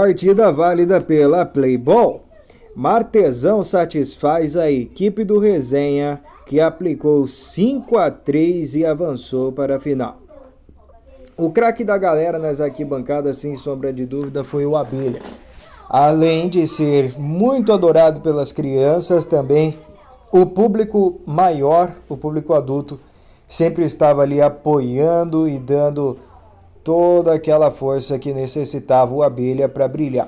Partida válida pela Playball. Martesão satisfaz a equipe do Resenha, que aplicou 5 a 3 e avançou para a final. O craque da galera nas arquibancadas, sem sombra de dúvida, foi o Abelha. Além de ser muito adorado pelas crianças, também o público maior, o público adulto, sempre estava ali apoiando e dando toda aquela força que necessitava o Abelha para brilhar.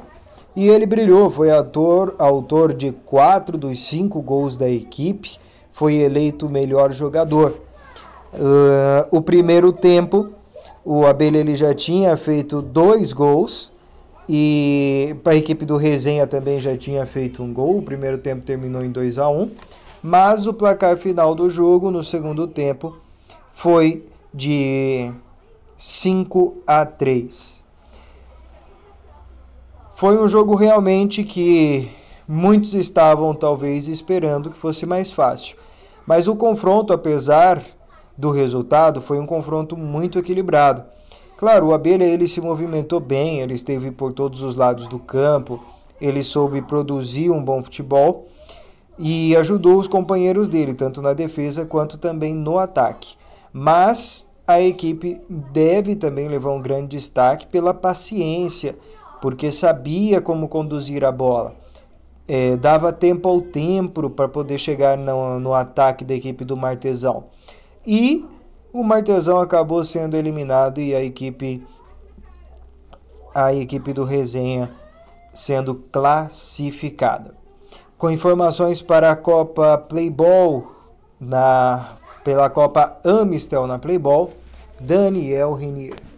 E ele brilhou, foi ator, autor de quatro dos cinco gols da equipe, foi eleito melhor jogador. Uh, o primeiro tempo, o Abelha ele já tinha feito dois gols e para a equipe do Resenha também já tinha feito um gol. O primeiro tempo terminou em 2 a 1 mas o placar final do jogo no segundo tempo foi de 5 a 3. Foi um jogo realmente que muitos estavam talvez esperando que fosse mais fácil. Mas o confronto, apesar do resultado, foi um confronto muito equilibrado. Claro, o Abelha ele se movimentou bem, ele esteve por todos os lados do campo, ele soube produzir um bom futebol e ajudou os companheiros dele, tanto na defesa quanto também no ataque. Mas a equipe deve também levar um grande destaque pela paciência porque sabia como conduzir a bola. É, dava tempo ao tempo para poder chegar no, no ataque da equipe do Martesão. E o Martesão acabou sendo eliminado e a equipe a equipe do Resenha sendo classificada. Com informações para a Copa Playball na pela Copa Amistel na Playball, Daniel Renier.